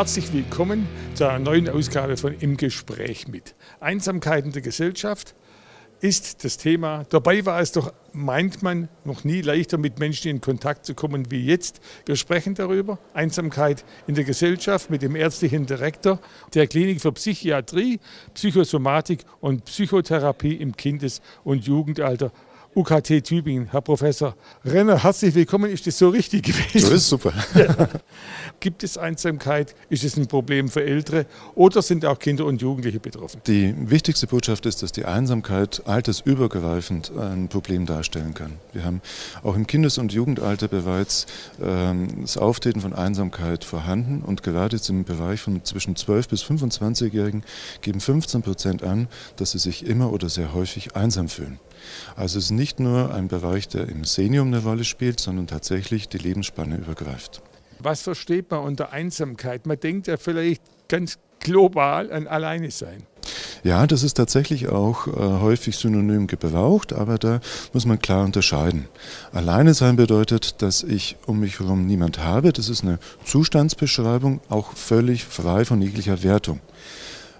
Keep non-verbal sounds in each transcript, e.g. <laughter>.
Herzlich willkommen zu einer neuen Ausgabe von Im Gespräch mit. Einsamkeit in der Gesellschaft ist das Thema. Dabei war es doch, meint man, noch nie leichter mit Menschen in Kontakt zu kommen wie jetzt. Wir sprechen darüber. Einsamkeit in der Gesellschaft mit dem ärztlichen Direktor der Klinik für Psychiatrie, Psychosomatik und Psychotherapie im Kindes- und Jugendalter UKT Tübingen. Herr Professor Renner, herzlich willkommen. Ist das so richtig gewesen? So ist super. Ja. <laughs> Gibt es Einsamkeit? Ist es ein Problem für Ältere? Oder sind auch Kinder und Jugendliche betroffen? Die wichtigste Botschaft ist, dass die Einsamkeit altersübergreifend ein Problem darstellen kann. Wir haben auch im Kindes- und Jugendalter bereits ähm, das Auftreten von Einsamkeit vorhanden und gerade jetzt im Bereich von zwischen 12 bis 25-Jährigen geben 15 Prozent an, dass sie sich immer oder sehr häufig einsam fühlen. Also es ist nicht nur ein Bereich, der im Senium eine Rolle spielt, sondern tatsächlich die Lebensspanne übergreift. Was versteht man unter Einsamkeit? Man denkt ja vielleicht ganz global an Alleine sein. Ja, das ist tatsächlich auch äh, häufig synonym gebraucht, aber da muss man klar unterscheiden. Alleine sein bedeutet, dass ich um mich herum niemand habe. Das ist eine Zustandsbeschreibung, auch völlig frei von jeglicher Wertung.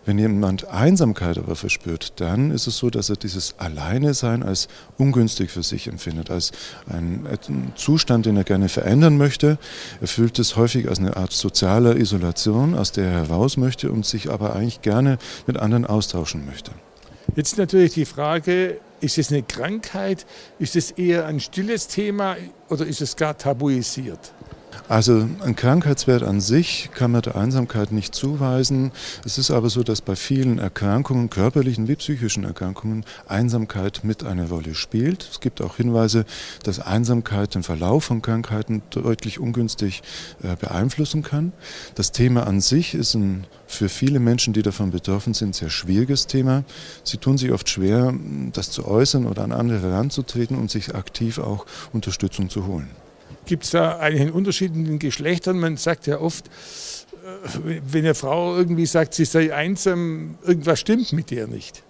Wenn jemand Einsamkeit aber verspürt, dann ist es so, dass er dieses Alleine-Sein als ungünstig für sich empfindet, als einen, einen Zustand, den er gerne verändern möchte. Er fühlt es häufig als eine Art sozialer Isolation, aus der er heraus möchte und sich aber eigentlich gerne mit anderen austauschen möchte. Jetzt natürlich die Frage, ist es eine Krankheit? Ist es eher ein stilles Thema oder ist es gar tabuisiert? Also ein Krankheitswert an sich kann man der Einsamkeit nicht zuweisen. Es ist aber so, dass bei vielen Erkrankungen, körperlichen wie psychischen Erkrankungen, Einsamkeit mit eine Rolle spielt. Es gibt auch Hinweise, dass Einsamkeit den Verlauf von Krankheiten deutlich ungünstig äh, beeinflussen kann. Das Thema an sich ist ein, für viele Menschen, die davon betroffen sind, sehr schwieriges Thema. Sie tun sich oft schwer, das zu äußern oder an andere heranzutreten und sich aktiv auch Unterstützung zu holen. Gibt es da einen Unterschied in den Geschlechtern? Man sagt ja oft, äh, wenn eine Frau irgendwie sagt, sie sei einsam, irgendwas stimmt mit ihr nicht.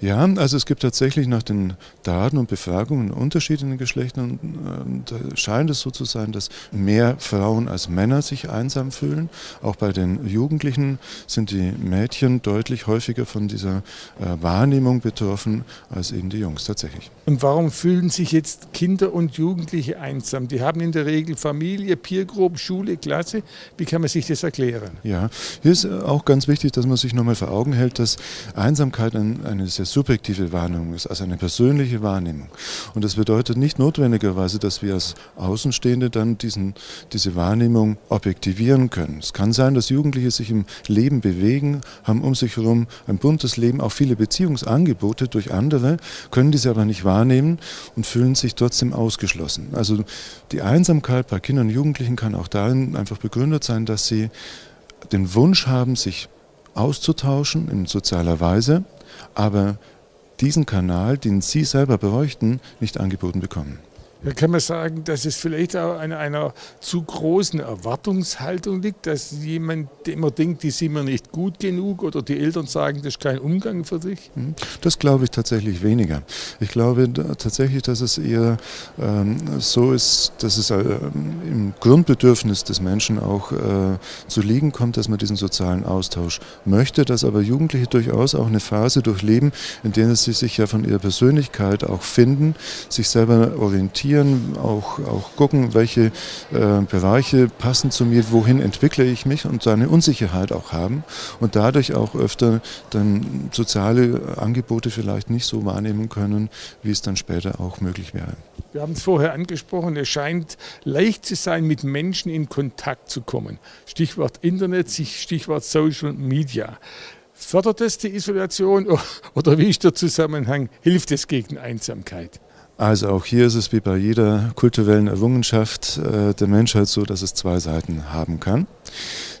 Ja, also es gibt tatsächlich nach den Daten und Befragungen Unterschiede in den Geschlechtern. Und da scheint es so zu sein, dass mehr Frauen als Männer sich einsam fühlen. Auch bei den Jugendlichen sind die Mädchen deutlich häufiger von dieser äh, Wahrnehmung betroffen als eben die Jungs tatsächlich. Und warum fühlen sich jetzt Kinder und Jugendliche einsam? Die haben in der Regel Familie, Peergruppe, Schule, Klasse. Wie kann man sich das erklären? Ja, hier ist auch ganz wichtig, dass man sich nochmal vor Augen hält, dass Einsamkeit ein eine sehr subjektive Wahrnehmung ist, also eine persönliche Wahrnehmung. Und das bedeutet nicht notwendigerweise, dass wir als Außenstehende dann diesen, diese Wahrnehmung objektivieren können. Es kann sein, dass Jugendliche sich im Leben bewegen, haben um sich herum ein buntes Leben, auch viele Beziehungsangebote durch andere, können diese aber nicht wahrnehmen und fühlen sich trotzdem ausgeschlossen. Also die Einsamkeit bei Kindern und Jugendlichen kann auch darin einfach begründet sein, dass sie den Wunsch haben, sich auszutauschen in sozialer Weise, aber diesen Kanal, den Sie selber bräuchten, nicht angeboten bekommen. Da kann man sagen, dass es vielleicht auch an einer zu großen Erwartungshaltung liegt, dass jemand immer denkt, die sind mir nicht gut genug oder die Eltern sagen, das ist kein Umgang für dich? Hm, das glaube ich tatsächlich weniger. Ich glaube tatsächlich, dass es eher ähm, so ist, dass es äh, im Grundbedürfnis des Menschen auch äh, zu liegen kommt, dass man diesen sozialen Austausch möchte, dass aber Jugendliche durchaus auch eine Phase durchleben, in der sie sich ja von ihrer Persönlichkeit auch finden, sich selber orientieren reflektieren, auch, auch gucken, welche äh, Bereiche passen zu mir, wohin entwickle ich mich und seine Unsicherheit auch haben und dadurch auch öfter dann soziale Angebote vielleicht nicht so wahrnehmen können, wie es dann später auch möglich wäre. Wir haben es vorher angesprochen, es scheint leicht zu sein, mit Menschen in Kontakt zu kommen. Stichwort Internet, Stichwort Social Media. Fördert das die Isolation <laughs> oder wie ist der Zusammenhang? Hilft es gegen Einsamkeit? Also auch hier ist es wie bei jeder kulturellen Errungenschaft äh, der Menschheit so, dass es zwei Seiten haben kann.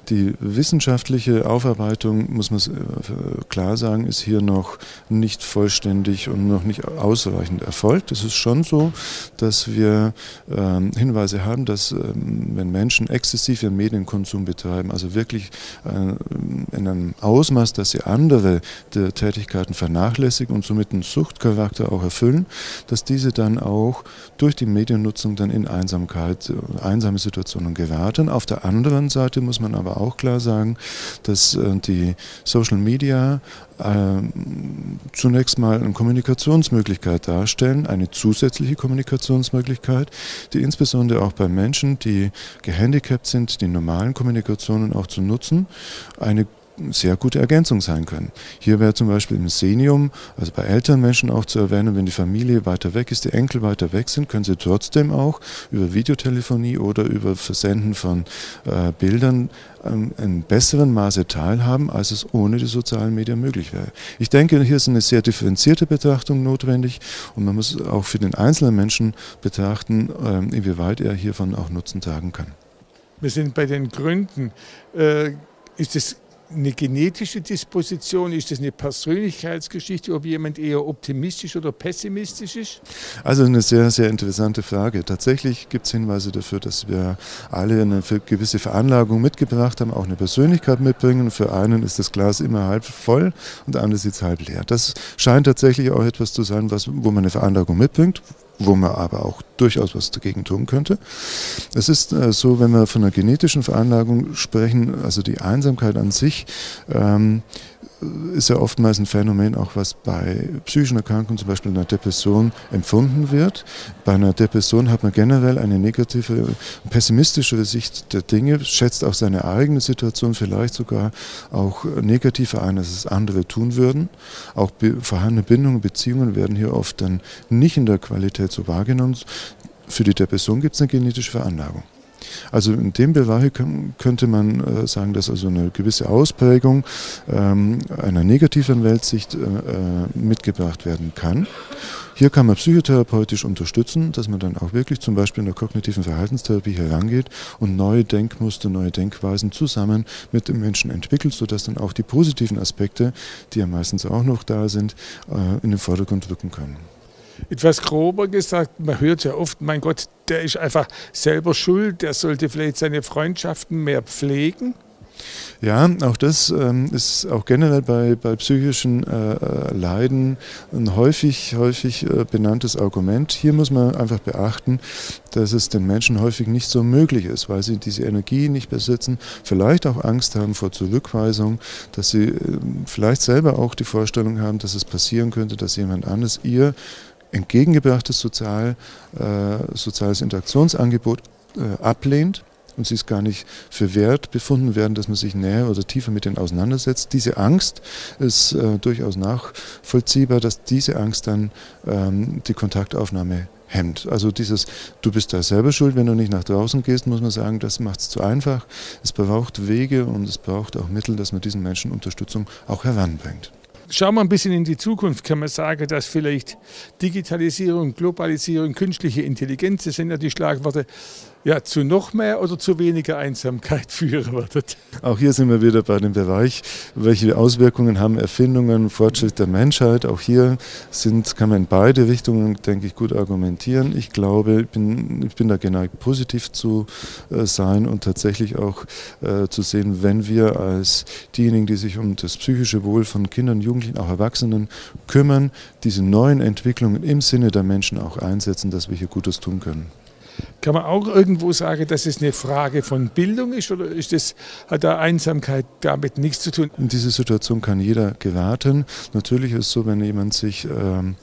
Die wissenschaftliche Aufarbeitung, muss man äh, klar sagen, ist hier noch nicht vollständig und noch nicht ausreichend erfolgt. Es ist schon so, dass wir ähm, Hinweise haben, dass ähm, wenn Menschen exzessiv Medienkonsum betreiben, also wirklich äh, in einem Ausmaß, dass sie andere Tätigkeiten vernachlässigen und somit einen Suchtcharakter auch erfüllen, dass diese diese dann auch durch die Mediennutzung dann in Einsamkeit, äh, einsame Situationen geraten. Auf der anderen Seite muss man aber auch klar sagen, dass äh, die Social Media äh, zunächst mal eine Kommunikationsmöglichkeit darstellen, eine zusätzliche Kommunikationsmöglichkeit, die insbesondere auch bei Menschen, die gehandicapt sind, die normalen Kommunikationen auch zu nutzen, eine sehr gute Ergänzung sein können. Hier wäre zum Beispiel im Senium, also bei älteren Menschen auch zu erwähnen, wenn die Familie weiter weg ist, die Enkel weiter weg sind, können sie trotzdem auch über Videotelefonie oder über Versenden von äh, Bildern ähm, in besseren Maße teilhaben, als es ohne die sozialen Medien möglich wäre. Ich denke, hier ist eine sehr differenzierte Betrachtung notwendig und man muss auch für den einzelnen Menschen betrachten, äh, inwieweit er hiervon auch Nutzen tragen kann. Wir sind bei den Gründen. Äh, ist es eine genetische Disposition? Ist das eine Persönlichkeitsgeschichte, ob jemand eher optimistisch oder pessimistisch ist? Also eine sehr, sehr interessante Frage. Tatsächlich gibt es Hinweise dafür, dass wir alle eine gewisse Veranlagung mitgebracht haben, auch eine Persönlichkeit mitbringen. Für einen ist das Glas immer halb voll und der andere sieht es halb leer. Das scheint tatsächlich auch etwas zu sein, was, wo man eine Veranlagung mitbringt, wo man aber auch durchaus was dagegen tun könnte. Es ist äh, so, wenn wir von einer genetischen Veranlagung sprechen, also die Einsamkeit an sich, ähm, ist ja oftmals ein Phänomen, auch was bei psychischen Erkrankungen, zum Beispiel einer Depression, empfunden wird. Bei einer Depression hat man generell eine negative, pessimistischere Sicht der Dinge, schätzt auch seine eigene Situation vielleicht sogar auch negativer ein, als es andere tun würden. Auch vorhandene Bindungen, Beziehungen werden hier oft dann nicht in der Qualität so wahrgenommen. Für die Depression gibt es eine genetische Veranlagung. Also in dem Bereich könnte man äh, sagen, dass also eine gewisse Ausprägung ähm, einer negativen Weltsicht äh, äh, mitgebracht werden kann. Hier kann man psychotherapeutisch unterstützen, dass man dann auch wirklich zum Beispiel in der kognitiven Verhaltenstherapie herangeht und neue Denkmuster, neue Denkweisen zusammen mit dem Menschen entwickelt, sodass dann auch die positiven Aspekte, die ja meistens auch noch da sind, in den Vordergrund rücken können etwas grober gesagt, man hört ja oft, mein Gott, der ist einfach selber schuld, der sollte vielleicht seine Freundschaften mehr pflegen. Ja, auch das ähm, ist auch generell bei, bei psychischen äh, äh, Leiden ein häufig, häufig äh, benanntes Argument. Hier muss man einfach beachten, dass es den Menschen häufig nicht so möglich ist, weil sie diese Energie nicht besitzen, vielleicht auch Angst haben vor Zurückweisung, dass sie äh, vielleicht selber auch die Vorstellung haben, dass es passieren könnte, dass jemand anderes ihr entgegengebrachtes Sozial, äh, soziales Interaktionsangebot äh, ablehnt und sie es gar nicht für wert befunden werden, dass man sich näher oder tiefer mit denen auseinandersetzt. Diese Angst ist äh, durchaus nachvollziehbar, dass diese Angst dann ähm, die Kontaktaufnahme hemmt. Also dieses, du bist da selber schuld, wenn du nicht nach draußen gehst, muss man sagen, das macht es zu einfach. Es braucht Wege und es braucht auch Mittel, dass man diesen Menschen Unterstützung auch heranbringt. Schauen wir ein bisschen in die Zukunft, kann man sagen, dass vielleicht Digitalisierung, Globalisierung, künstliche Intelligenz, das sind ja die Schlagworte, ja, zu noch mehr oder zu weniger Einsamkeit <laughs> führen wird. Auch hier sind wir wieder bei dem Bereich, welche Auswirkungen haben Erfindungen, Fortschritt der Menschheit. Auch hier sind, kann man in beide Richtungen, denke ich, gut argumentieren. Ich glaube, ich bin, ich bin da geneigt, positiv zu äh, sein und tatsächlich auch äh, zu sehen, wenn wir als diejenigen, die sich um das psychische Wohl von Kindern, Jugendlichen, auch Erwachsenen kümmern, diese neuen Entwicklungen im Sinne der Menschen auch einsetzen, dass wir hier Gutes tun können. Kann man auch irgendwo sagen, dass es eine Frage von Bildung ist oder ist das, hat da Einsamkeit damit nichts zu tun? In diese Situation kann jeder geraten. Natürlich ist es so, wenn jemand sich ähm,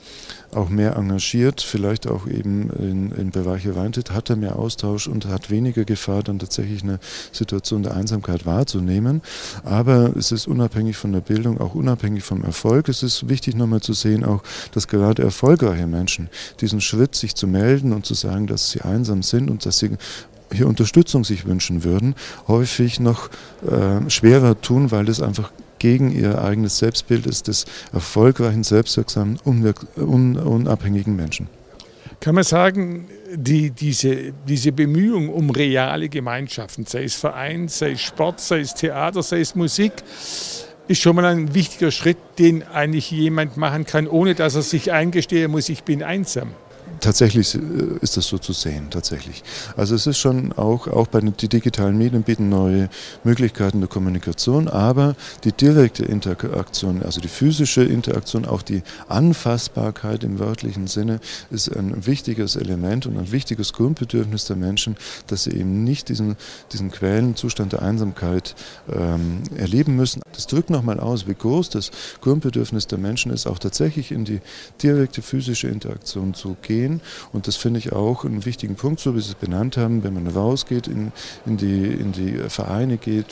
auch mehr engagiert, vielleicht auch eben in, in Bereiche reintritt, hat er mehr Austausch und hat weniger Gefahr, dann tatsächlich eine Situation der Einsamkeit wahrzunehmen. Aber es ist unabhängig von der Bildung, auch unabhängig vom Erfolg. Es ist wichtig nochmal zu sehen, auch, dass gerade erfolgreiche Menschen diesen Schritt, sich zu melden und zu sagen, dass sie einsam sind und dass sie hier Unterstützung sich wünschen würden, häufig noch äh, schwerer tun, weil das einfach gegen ihr eigenes Selbstbild ist des erfolgreichen, selbstwirksamen, un unabhängigen Menschen. Kann man sagen, die, diese, diese Bemühung um reale Gemeinschaften, sei es Verein, sei es Sport, sei es Theater, sei es Musik, ist schon mal ein wichtiger Schritt, den eigentlich jemand machen kann, ohne dass er sich eingestehen muss, ich bin einsam. Tatsächlich äh, ist das so zu sehen, tatsächlich. Also es ist schon auch, auch bei den die digitalen Medien bieten neue Möglichkeiten der Kommunikation, aber die direkte Interaktion, also die physische Interaktion, auch die Anfassbarkeit im wörtlichen Sinne ist ein wichtiges Element und ein wichtiges Grundbedürfnis der Menschen, dass sie eben nicht diesen, diesen quälenden Zustand der Einsamkeit ähm, erleben müssen. Das drückt nochmal aus, wie groß das Grundbedürfnis der Menschen ist, auch tatsächlich in die direkte physische Interaktion zu gehen. Und das finde ich auch einen wichtigen Punkt, so wie Sie es benannt haben, wenn man rausgeht, in, in, die, in die Vereine geht,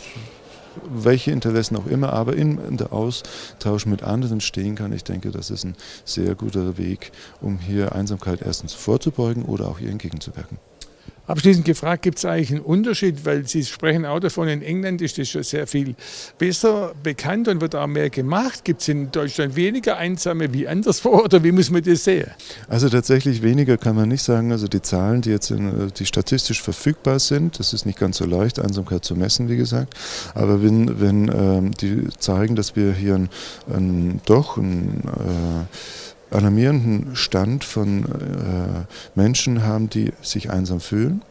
welche Interessen auch immer, aber in, in der Austausch mit anderen stehen kann. Ich denke, das ist ein sehr guter Weg, um hier Einsamkeit erstens vorzubeugen oder auch ihr entgegenzuwirken. Abschließend gefragt, gibt es eigentlich einen Unterschied, weil Sie sprechen auch davon, in England ist das schon sehr viel besser bekannt und wird auch mehr gemacht. Gibt es in Deutschland weniger Einsame wie anderswo oder wie muss man das sehen? Also tatsächlich weniger kann man nicht sagen. Also die Zahlen, die jetzt in, die statistisch verfügbar sind, das ist nicht ganz so leicht, Einsamkeit zu messen, wie gesagt. Aber wenn, wenn ähm, die zeigen, dass wir hier ein, ein doch ein äh, alarmierenden Stand von äh, Menschen haben, die sich einsam fühlen.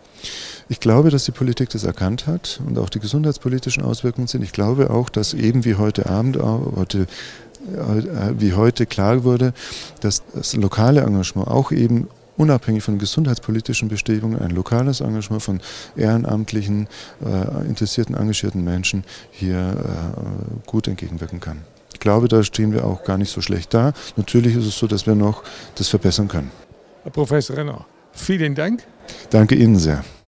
Ich glaube, dass die Politik das erkannt hat und auch die gesundheitspolitischen Auswirkungen sind. Ich glaube auch, dass eben wie heute Abend, heute, äh, wie heute klar wurde, dass das lokale Engagement auch eben unabhängig von gesundheitspolitischen Bestrebungen ein lokales Engagement von ehrenamtlichen, äh, interessierten, engagierten Menschen hier äh, gut entgegenwirken kann. Ich glaube, da stehen wir auch gar nicht so schlecht da. Natürlich ist es so, dass wir noch das verbessern können. Herr Professor Renner, vielen Dank. Danke Ihnen sehr.